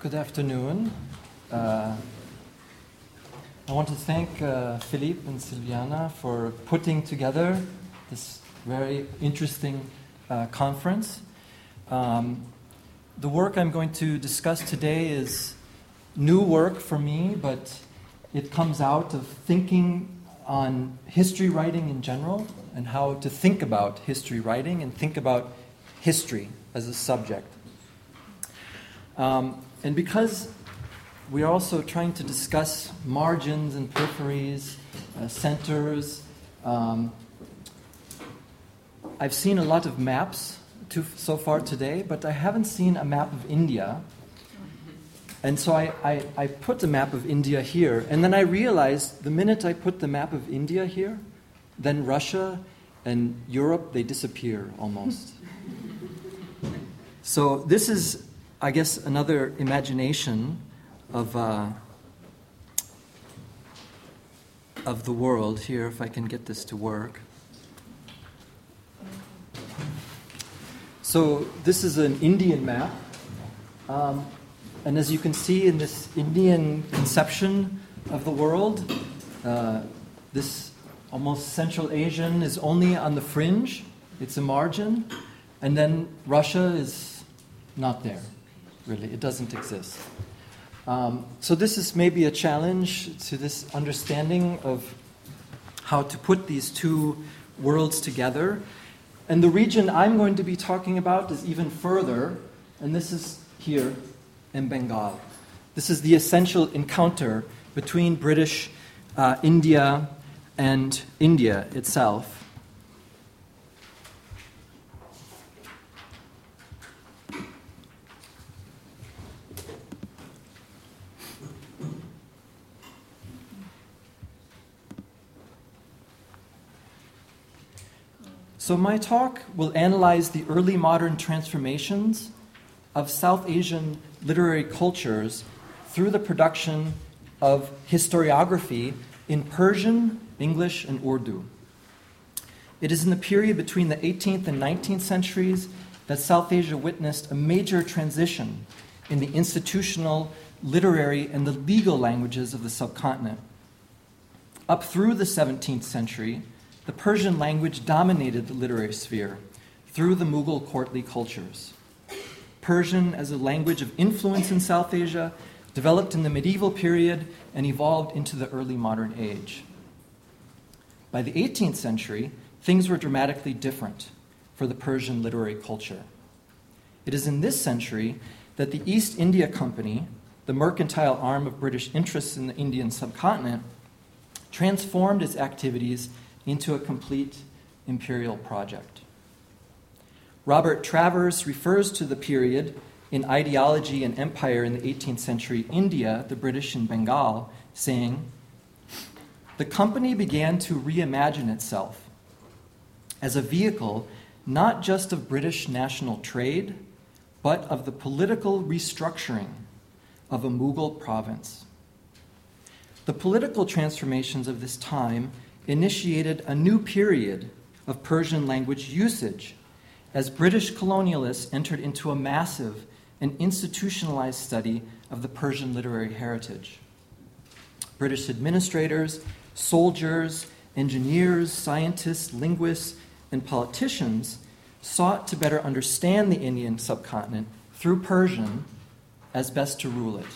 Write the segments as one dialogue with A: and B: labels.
A: Good afternoon. Uh, I want to thank uh, Philippe and Silviana for putting together this very interesting uh, conference. Um, the work I'm going to discuss today is new work for me, but it comes out of thinking on history writing in general and how to think about history writing and think about history as a subject. Um, and because we're also trying to discuss margins and peripheries, uh, centers, um, I've seen a lot of maps to, so far today, but I haven't seen a map of India. And so I, I, I put the map of India here, and then I realized the minute I put the map of India here, then Russia and Europe, they disappear almost. so this is I guess, another imagination of, uh, of the world here, if I can get this to work. So, this is an Indian map. Um, and as you can see in this Indian conception of the world, uh, this almost Central Asian is only on the fringe, it's a margin, and then Russia is not there really. It doesn't exist. Um, so, this is maybe a challenge to this understanding of how to put these two worlds together. And the region I'm going to be talking about is even further, and this is here in Bengal. This is the essential encounter between British uh, India and India itself. So, my talk will analyze the early modern transformations of South Asian literary cultures through the production of historiography in Persian, English, and Urdu. It is in the period between the 18th and 19th centuries that South Asia witnessed a major transition in the institutional, literary, and the legal languages of the subcontinent. Up through the 17th century, the Persian language dominated the literary sphere through the Mughal courtly cultures. Persian, as a language of influence in South Asia, developed in the medieval period and evolved into the early modern age. By the 18th century, things were dramatically different for the Persian literary culture. It is in this century that the East India Company, the mercantile arm of British interests in the Indian subcontinent, transformed its activities into a complete imperial project. Robert Travers refers to the period in ideology and empire in the 18th century India, the British in Bengal, saying, The company began to reimagine itself as a vehicle not just of British national trade, but of the political restructuring of a Mughal province. The political transformations of this time initiated a new period of Persian language usage as British colonialists entered into a massive and institutionalized study of the Persian literary heritage. British administrators, soldiers, engineers, scientists, linguists, and politicians sought to better understand the Indian subcontinent through Persian as best to rule it.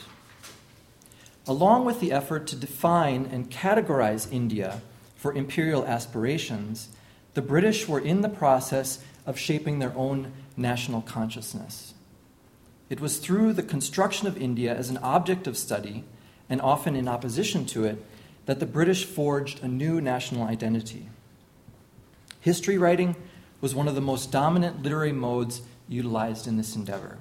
A: Along with the effort to define and categorize India for imperial aspirations, the British were in the process of shaping their own national consciousness. It was through the construction of India as an object of study, and often in opposition to it, that the British forged a new national identity. History writing was one of the most dominant literary modes utilized in this endeavor.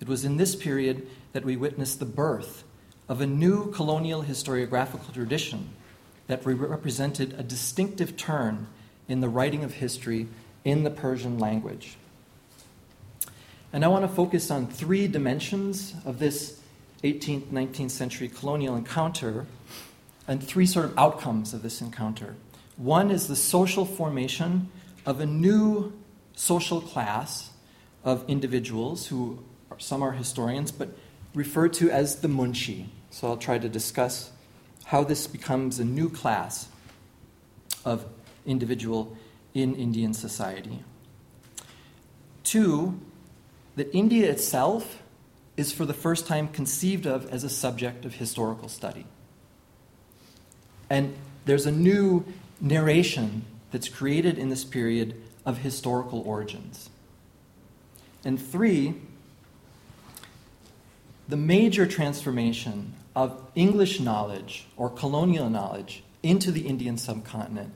A: It was in this period that we witnessed the birth of a new colonial historiographical tradition that represented a distinctive turn in the writing of history in the Persian language. And I want to focus on three dimensions of this 18th, 19th century colonial encounter and three sort of outcomes of this encounter. One is the social formation of a new social class of individuals who some are historians, but referred to as the Munshi. So I'll try to discuss how this becomes a new class of individual in Indian society. Two, that India itself is for the first time conceived of as a subject of historical study. And there's a new narration that's created in this period of historical origins. And three, the major transformation of English knowledge or colonial knowledge into the Indian subcontinent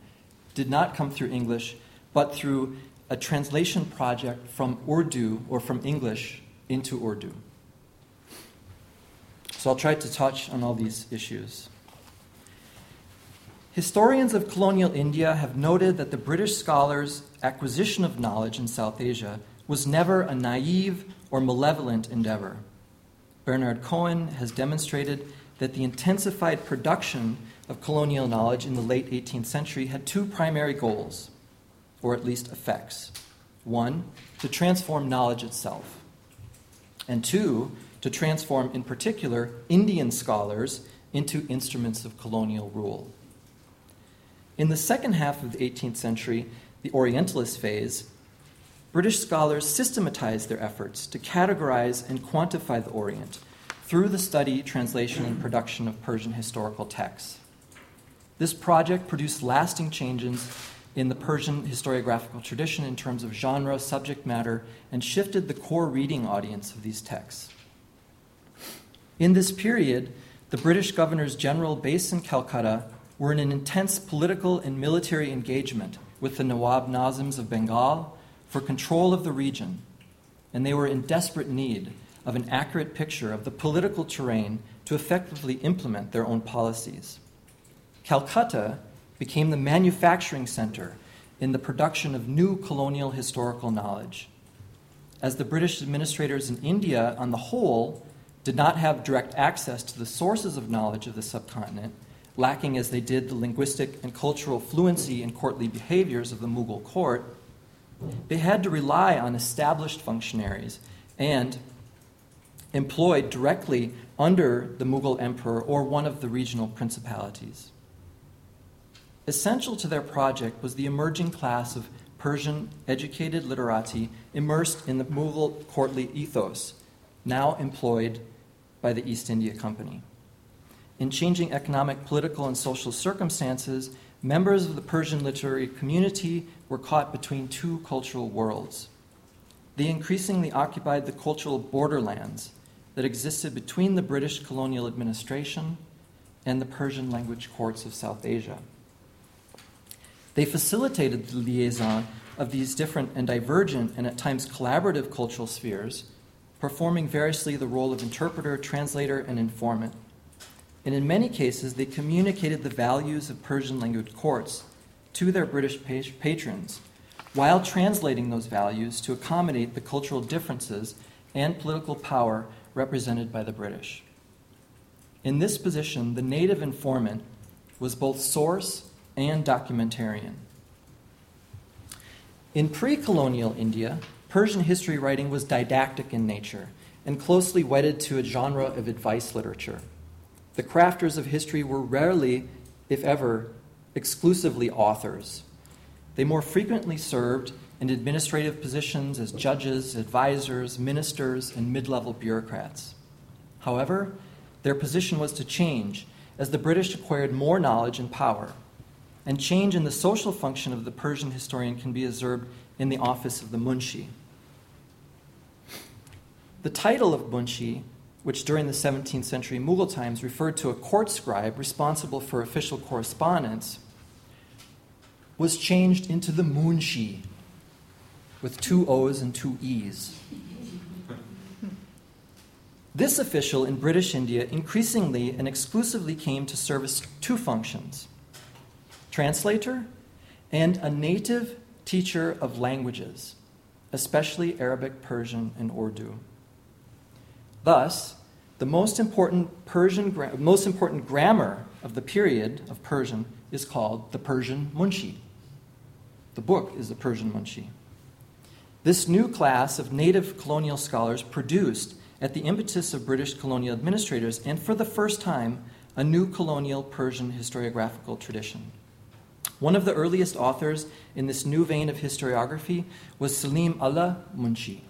A: did not come through English, but through a translation project from Urdu or from English into Urdu. So I'll try to touch on all these issues. Historians of colonial India have noted that the British scholars' acquisition of knowledge in South Asia was never a naive or malevolent endeavor. Bernard Cohn has demonstrated that the intensified production of colonial knowledge in the late 18th century had two primary goals, or at least effects. One, to transform knowledge itself, and two, to transform, in particular, Indian scholars into instruments of colonial rule. In the second half of the 18th century, the Orientalist phase, British scholars systematized their efforts to categorize and quantify the Orient through the study, translation, and production of Persian historical texts. This project produced lasting changes in the Persian historiographical tradition in terms of genre, subject matter, and shifted the core reading audience of these texts. In this period, the British governors general based in Calcutta were in an intense political and military engagement with the Nawab Nazims of Bengal for control of the region, and they were in desperate need of an accurate picture of the political terrain to effectively implement their own policies. Calcutta became the manufacturing center in the production of new colonial historical knowledge. As the British administrators in India, on the whole, did not have direct access to the sources of knowledge of the subcontinent, lacking as they did the linguistic and cultural fluency and courtly behaviors of the Mughal court, they had to rely on established functionaries and employed directly under the Mughal emperor or one of the regional principalities. Essential to their project was the emerging class of Persian educated literati immersed in the Mughal courtly ethos, now employed by the East India Company. In changing economic, political, and social circumstances, members of the Persian literary community were caught between two cultural worlds. They increasingly occupied the cultural borderlands that existed between the British colonial administration and the Persian language courts of South Asia. They facilitated the liaison of these different and divergent and at times collaborative cultural spheres, performing variously the role of interpreter, translator, and informant. And in many cases, they communicated the values of Persian language courts to their British patrons, while translating those values to accommodate the cultural differences and political power represented by the British. In this position, the native informant was both source and documentarian. In pre colonial India, Persian history writing was didactic in nature and closely wedded to a genre of advice literature. The crafters of history were rarely, if ever, exclusively authors. They more frequently served in administrative positions as judges, advisors, ministers, and mid level bureaucrats. However, their position was to change as the British acquired more knowledge and power and change in the social function of the Persian historian can be observed in the office of the munshi. The title of munshi, which during the 17th century Mughal times referred to a court scribe responsible for official correspondence, was changed into the moonshee with two O's and two E's. This official in British India increasingly and exclusively came to service two functions translator, and a native teacher of languages, especially Arabic, Persian, and Urdu. Thus, the most important Persian, most important grammar of the period of Persian is called the Persian Moonshee. The book is the Persian Moonshee. This new class of native colonial scholars produced at the impetus of British colonial administrators, and for the first time, a new colonial Persian historiographical tradition. One of the earliest authors in this new vein of historiography was Salim Allah Munshi.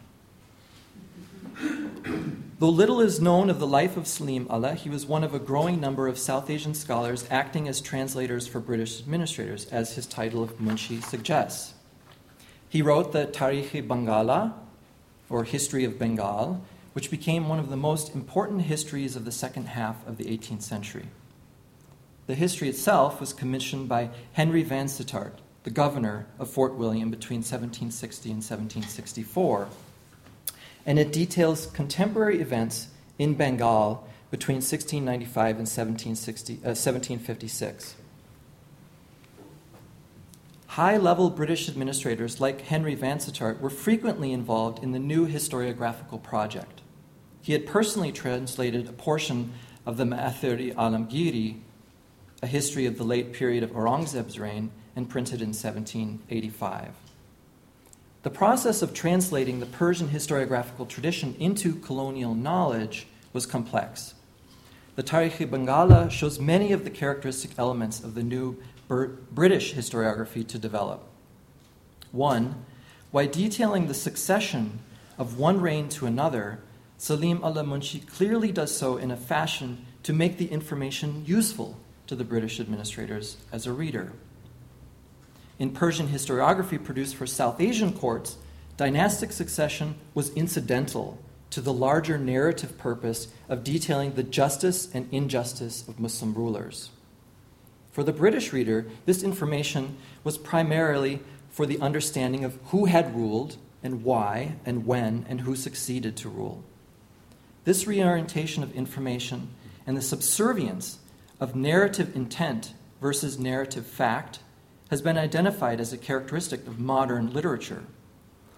A: Though little is known of the life of Salim Allah, he was one of a growing number of South Asian scholars acting as translators for British administrators, as his title of Munshi suggests. He wrote the Tarikh-i Bangala, or History of Bengal, which became one of the most important histories of the second half of the 18th century. The history itself was commissioned by Henry Vansittart, the governor of Fort William between 1760 and 1764 and it details contemporary events in Bengal between 1695 and 1760, uh, 1756. High level British administrators like Henry Vansittart were frequently involved in the new historiographical project. He had personally translated a portion of the Ma'athir Alamgiri, a history of the late period of Aurangzeb's reign, and printed in 1785. The process of translating the Persian historiographical tradition into colonial knowledge was complex. The Tarikh Bangala shows many of the characteristic elements of the new British historiography to develop. One, while detailing the succession of one reign to another, Salim Allah Munshi clearly does so in a fashion to make the information useful to the British administrators as a reader. In Persian historiography produced for South Asian courts, dynastic succession was incidental to the larger narrative purpose of detailing the justice and injustice of Muslim rulers. For the British reader, this information was primarily for the understanding of who had ruled and why and when and who succeeded to rule. This reorientation of information and the subservience of narrative intent versus narrative fact has been identified as a characteristic of modern literature.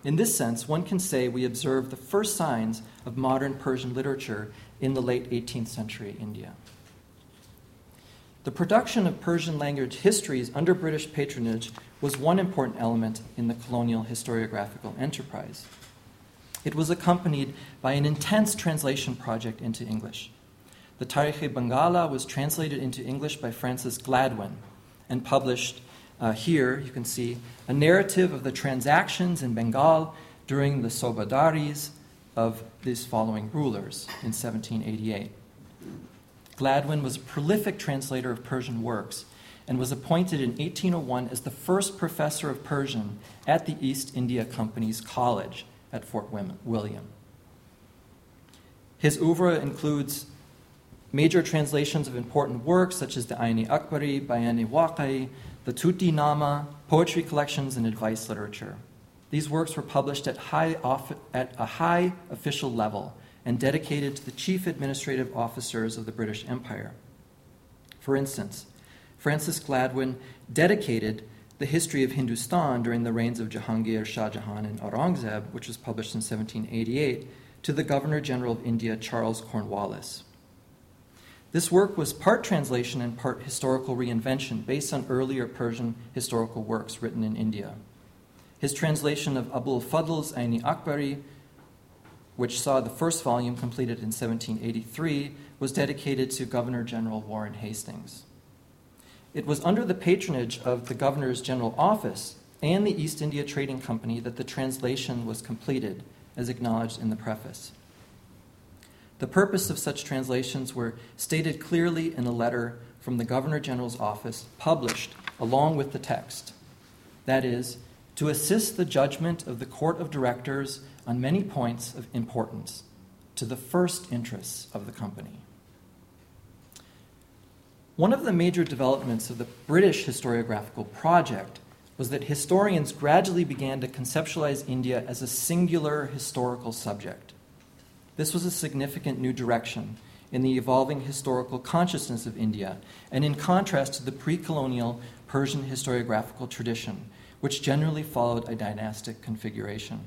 A: In this sense, one can say we observe the first signs of modern Persian literature in the late 18th century India. The production of Persian language histories under British patronage was one important element in the colonial historiographical enterprise. It was accompanied by an intense translation project into English. The Tarikh Bangala was translated into English by Francis Gladwin and published uh, here you can see a narrative of the transactions in Bengal during the Sobadaris of these following rulers in 1788. Gladwin was a prolific translator of Persian works and was appointed in 1801 as the first professor of Persian at the East India Company's College at Fort William. His oeuvre includes major translations of important works such as the Aini Akbari, Bayani Waqai, the Tuti Nama, poetry collections, and advice literature. These works were published at, high off- at a high official level and dedicated to the chief administrative officers of the British Empire. For instance, Francis Gladwin dedicated the history of Hindustan during the reigns of Jahangir, Shah Jahan, and Aurangzeb, which was published in 1788, to the Governor General of India, Charles Cornwallis. This work was part translation and part historical reinvention based on earlier Persian historical works written in India. His translation of Abul Fadl's Aini Akbari, which saw the first volume completed in 1783, was dedicated to Governor General Warren Hastings. It was under the patronage of the Governor's General Office and the East India Trading Company that the translation was completed, as acknowledged in the preface. The purpose of such translations were stated clearly in a letter from the Governor General's office published along with the text. That is, to assist the judgment of the Court of Directors on many points of importance to the first interests of the company. One of the major developments of the British historiographical project was that historians gradually began to conceptualize India as a singular historical subject. This was a significant new direction in the evolving historical consciousness of India, and in contrast to the pre colonial Persian historiographical tradition, which generally followed a dynastic configuration.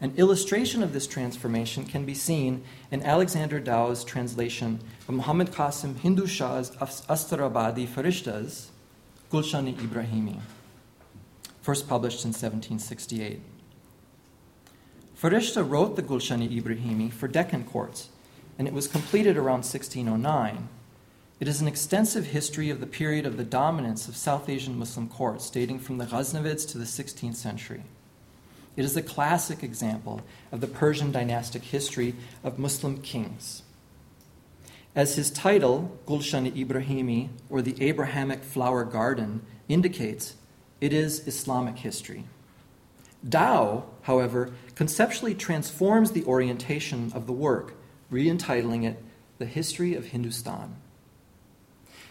A: An illustration of this transformation can be seen in Alexander Dow's translation of Muhammad Qasim Hindu Shah's Astarabadi Farishtas, Gulshan Ibrahimi, first published in 1768. Farishta wrote the Gulshan-i Ibrahimi for Deccan courts, and it was completed around 1609. It is an extensive history of the period of the dominance of South Asian Muslim courts, dating from the Ghaznavids to the 16th century. It is a classic example of the Persian dynastic history of Muslim kings. As his title, Gulshan Ibrahimi, or the Abrahamic Flower Garden, indicates, it is Islamic history. Dow, however, conceptually transforms the orientation of the work, re-entitling it The History of Hindustan.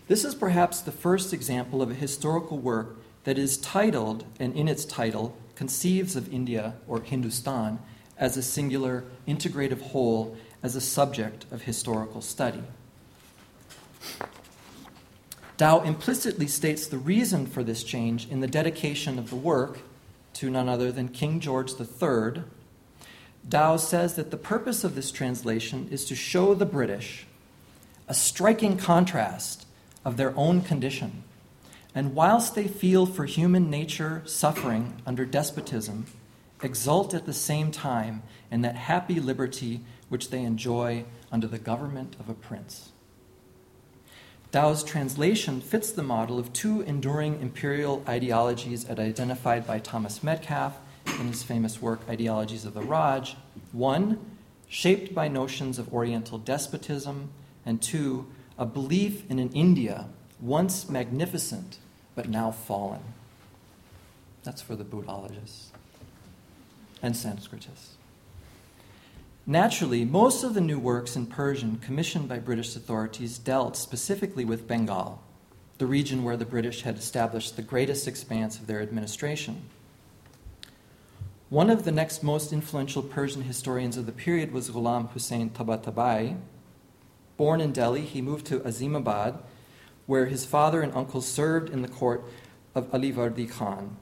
A: This is perhaps the first example of a historical work that is titled, and in its title, conceives of India or Hindustan as a singular, integrative whole, as a subject of historical study. Dow implicitly states the reason for this change in the dedication of the work to none other than King George III. Dow says that the purpose of this translation is to show the British a striking contrast of their own condition. And whilst they feel for human nature suffering under despotism, exult at the same time in that happy liberty which they enjoy under the government of a prince. Dow's translation fits the model of two enduring imperial ideologies as identified by Thomas Metcalfe in his famous work Ideologies of the Raj. One, shaped by notions of Oriental despotism, and two, a belief in an India once magnificent but now fallen. That's for the Buddhologists and Sanskritists. Naturally, most of the new works in Persian commissioned by British authorities dealt specifically with Bengal, the region where the British had established the greatest expanse of their administration. One of the next most influential Persian historians of the period was Ghulam Hussein Tabatabai. Born in Delhi, he moved to Azimabad, where his father and uncle served in the court of Alivardi Khan.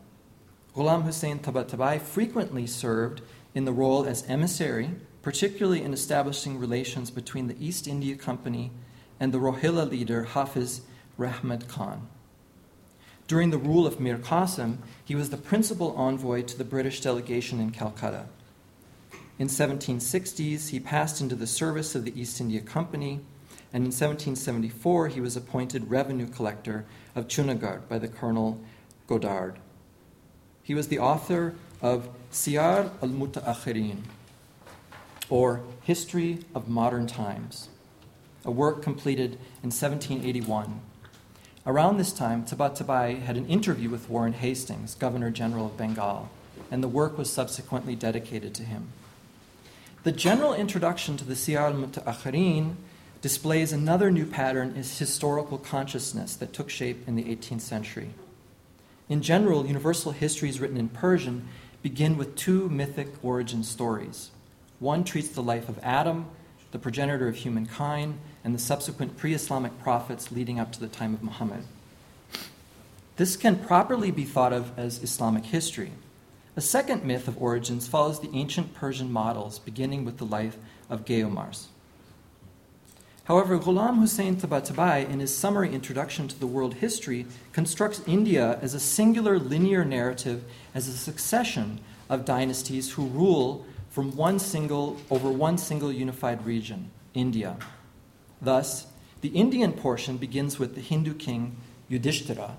A: Ghulam Hussein Tabatabai frequently served in the role as emissary particularly in establishing relations between the East India Company and the Rohilla leader Hafiz Rahmat Khan. During the rule of Mir Qasim, he was the principal envoy to the British delegation in Calcutta. In 1760s, he passed into the service of the East India Company, and in 1774, he was appointed revenue collector of Chunagarh by the Colonel Godard. He was the author of Siyar al Mutaakhirin, or History of Modern Times, a work completed in 1781. Around this time, Tabatabai had an interview with Warren Hastings, Governor General of Bengal, and the work was subsequently dedicated to him. The general introduction to the Siyar al-Mutaakhirin displays another new pattern in historical consciousness that took shape in the 18th century. In general, universal histories written in Persian begin with two mythic origin stories. One treats the life of Adam, the progenitor of humankind, and the subsequent pre Islamic prophets leading up to the time of Muhammad. This can properly be thought of as Islamic history. A second myth of origins follows the ancient Persian models, beginning with the life of Gayomars. However, Ghulam Hussein Tabatabai, in his summary introduction to the world history, constructs India as a singular linear narrative as a succession of dynasties who rule from one single over one single unified region, India. Thus, the Indian portion begins with the Hindu king Yudhishthira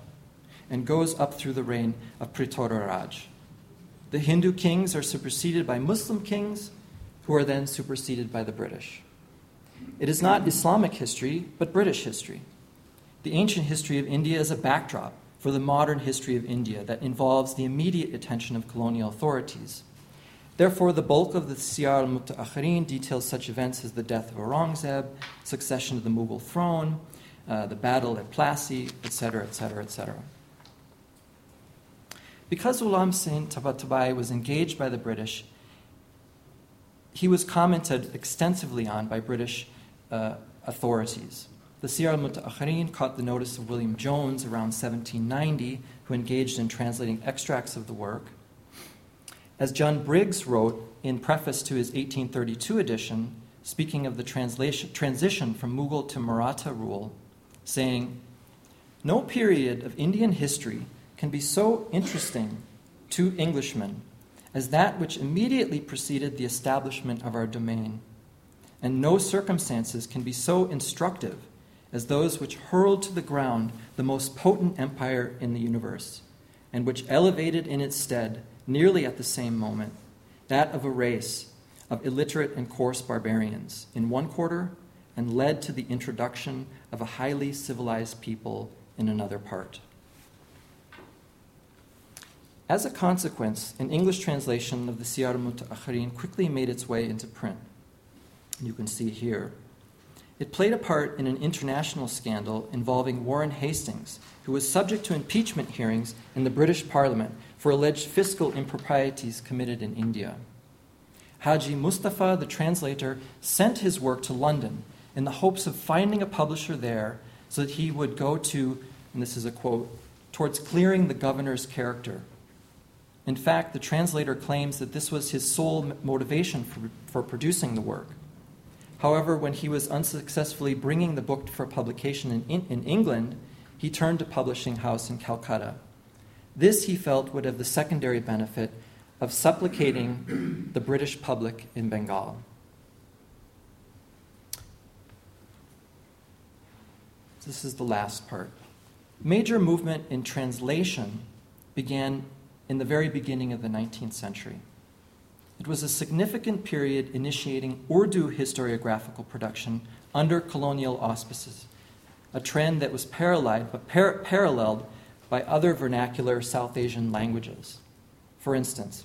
A: and goes up through the reign of Prithviraj. The Hindu kings are superseded by Muslim kings, who are then superseded by the British. It is not Islamic history, but British history. The ancient history of India is a backdrop for the modern history of India that involves the immediate attention of colonial authorities. Therefore, the bulk of the Siyar al-Mutaakhirin details such events as the death of Aurangzeb, succession to the Mughal throne, uh, the battle at Plassey, etc., etc., etc. Because Ghulam Singh Tabatabai was engaged by the British, he was commented extensively on by British uh, authorities. The Siyar al-Mutaakhirin caught the notice of William Jones around 1790, who engaged in translating extracts of the work. As John Briggs wrote in preface to his 1832 edition, speaking of the transition from Mughal to Maratha rule, saying, No period of Indian history can be so interesting to Englishmen as that which immediately preceded the establishment of our domain. And no circumstances can be so instructive as those which hurled to the ground the most potent empire in the universe, and which elevated in its stead, nearly at the same moment, that of a race of illiterate and coarse barbarians in one quarter, and led to the introduction of a highly civilized people in another part. As a consequence, an English translation of the Siyar Muta'akhirin quickly made its way into print. You can see here. It played a part in an international scandal involving Warren Hastings, who was subject to impeachment hearings in the British Parliament for alleged fiscal improprieties committed in India. Haji Mustafa, the translator, sent his work to London in the hopes of finding a publisher there so that he would go to, and this is a quote, towards clearing the governor's character. In fact, the translator claims that this was his sole motivation for, for producing the work. However, when he was unsuccessfully bringing the book for publication in, in, in England, he turned to publishing house in Calcutta. This, he felt, would have the secondary benefit of supplicating the British public in Bengal. This is the last part. Major movement in translation began in the very beginning of the 19th century. It was a significant period initiating Urdu historiographical production under colonial auspices, a trend that was paralleled, par- paralleled by other vernacular South Asian languages. For instance,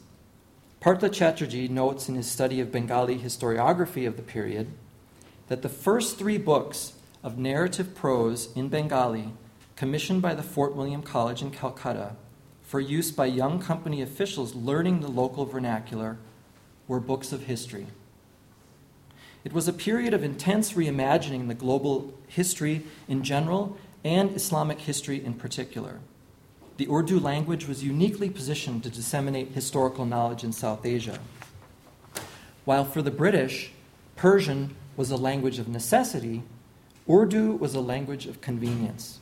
A: Partha Chatterjee notes in his study of Bengali historiography of the period that the first three books of narrative prose in Bengali, commissioned by the Fort William College in Calcutta for use by young company officials learning the local vernacular, were books of history. It was a period of intense reimagining the global history in general and Islamic history in particular. The Urdu language was uniquely positioned to disseminate historical knowledge in South Asia. While for the British, Persian was a language of necessity, Urdu was a language of convenience.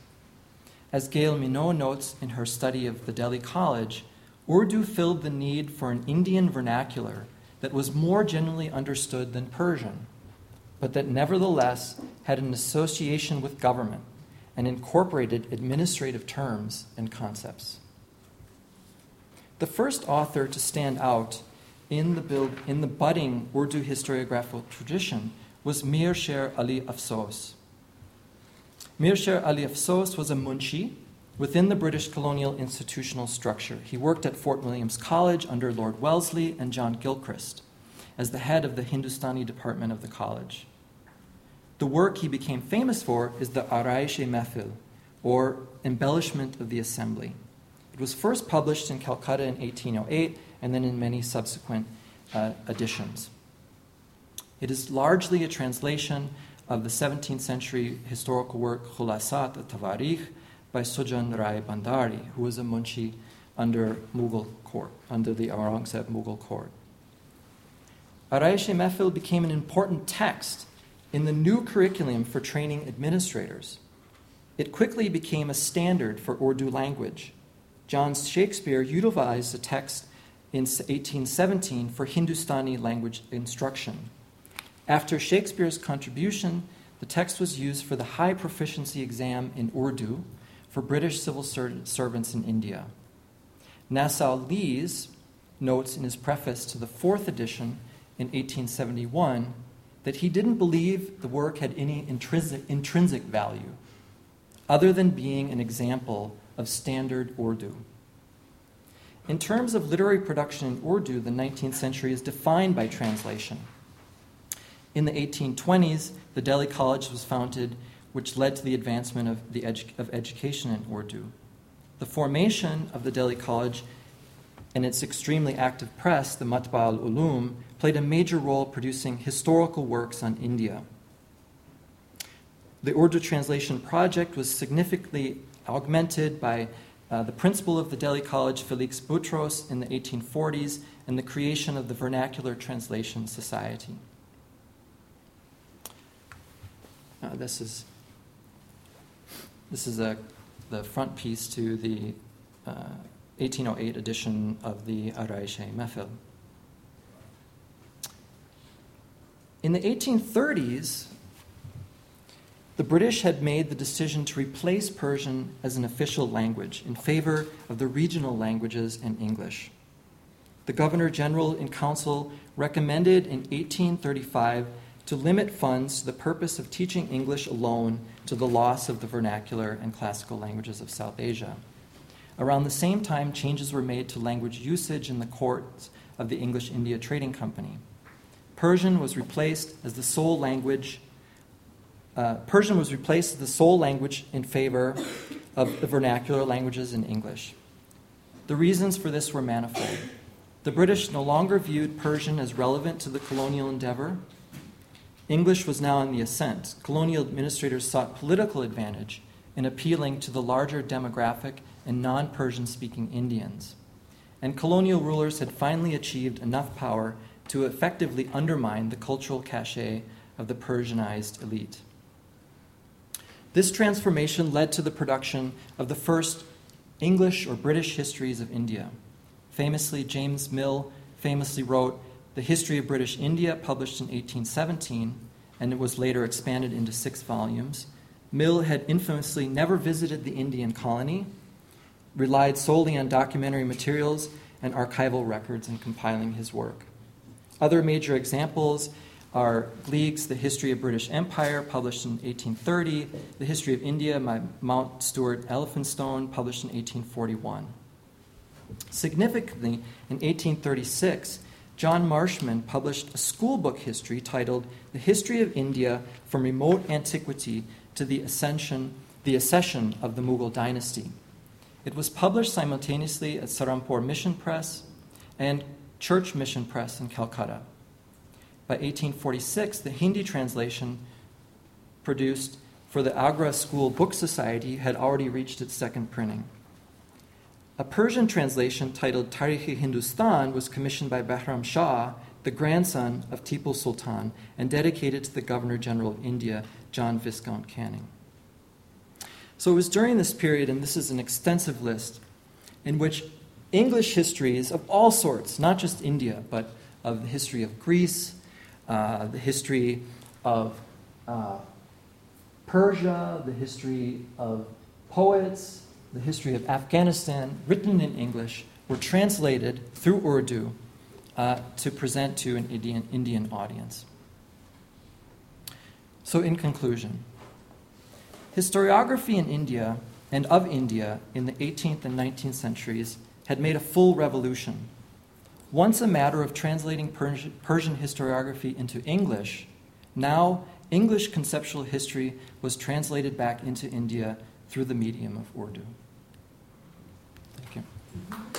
A: As Gail Minault notes in her study of the Delhi College, Urdu filled the need for an Indian vernacular that was more generally understood than Persian, but that nevertheless had an association with government and incorporated administrative terms and concepts. The first author to stand out in the, build, in the budding Urdu historiographical tradition was Mir Sher Ali Afsos. Mir Sher Ali Afsos was a munshi within the British colonial institutional structure. He worked at Fort Williams College under Lord Wellesley and John Gilchrist as the head of the Hindustani department of the college. The work he became famous for is the Araish Mehfil, or Embellishment of the Assembly. It was first published in Calcutta in 1808 and then in many subsequent uh, editions. It is largely a translation of the 17th century historical work Khulasat al-Tawarikh by Sujan Rai Bhandari, who was a munshi under Mughal court, under the Aurangzeb Mughal court. Araish Mehfil became an important text in the new curriculum for training administrators. It quickly became a standard for Urdu language. John Shakespeare utilized the text in 1817 for Hindustani language instruction. After Shakespeare's contribution, the text was used for the high proficiency exam in Urdu for British civil servants in India. Nassau Lees notes in his preface to the fourth edition in 1871 that he didn't believe the work had any intrinsic, intrinsic value other than being an example of standard Urdu. In terms of literary production in Urdu, the 19th century is defined by translation. In the 1820s, the Delhi College was founded, which led to the advancement of, the edu- of education in Urdu. The formation of the Delhi College and its extremely active press, the Matba al Ulum, played a major role producing historical works on India. The Urdu translation project was significantly augmented by uh, the principal of the Delhi College, Felix Boutros, in the 1840s, and the creation of the Vernacular Translation Society. Uh, this is this is a, the front piece to the uh, 1808 edition of the Araish Mehfil. In the 1830s, the British had made the decision to replace Persian as an official language in favor of the regional languages and English. The Governor General in Council recommended in 1835 to limit funds to the purpose of teaching English alone to the loss of the vernacular and classical languages of South Asia. Around the same time, changes were made to language usage in the courts of the English India Trading Company. Persian was replaced as the sole language uh, Persian was replaced as the sole language in favor of the vernacular languages in English. The reasons for this were manifold. The British no longer viewed Persian as relevant to the colonial endeavor. English was now in the ascent. Colonial administrators sought political advantage in appealing to the larger demographic and non Persian speaking Indians. And colonial rulers had finally achieved enough power to effectively undermine the cultural cachet of the Persianized elite. This transformation led to the production of the first English or British histories of India. Famously, James Mill famously wrote The History of British India, published in 1817, and it was later expanded into six volumes. Mill had infamously never visited the Indian colony, relied solely on documentary materials and archival records in compiling his work. Other major examples are Gleig's The History of British Empire, published in 1830, The History of India by Mount Stuart Elphinstone, published in 1841. Significantly, in 1836, John Marshman published a schoolbook history titled The History of India from Remote Antiquity to the Ascension, the Accession of the Mughal Dynasty. It was published simultaneously at Serampore Mission Press and Church Mission Press in Calcutta. By 1846, the Hindi translation produced for the Agra School Book Society had already reached its second printing. A Persian translation titled Tarikh-i Hindustan was commissioned by Bahram Shah, the grandson of Tipu Sultan, and dedicated to the Governor General of India, John Viscount Canning. So it was during this period, and this is an extensive list, in which English histories of all sorts, not just India, but of the history of Greece, uh, the history of uh, Persia, the history of poets, the history of Afghanistan, written in English, were translated through Urdu uh, to present to an Indian, Indian audience. So, in conclusion, historiography in India and of India in the 18th and 19th centuries had made a full revolution once a matter of translating Persian historiography into English, now English conceptual history was translated back into India through the medium of Urdu. Mm-hmm.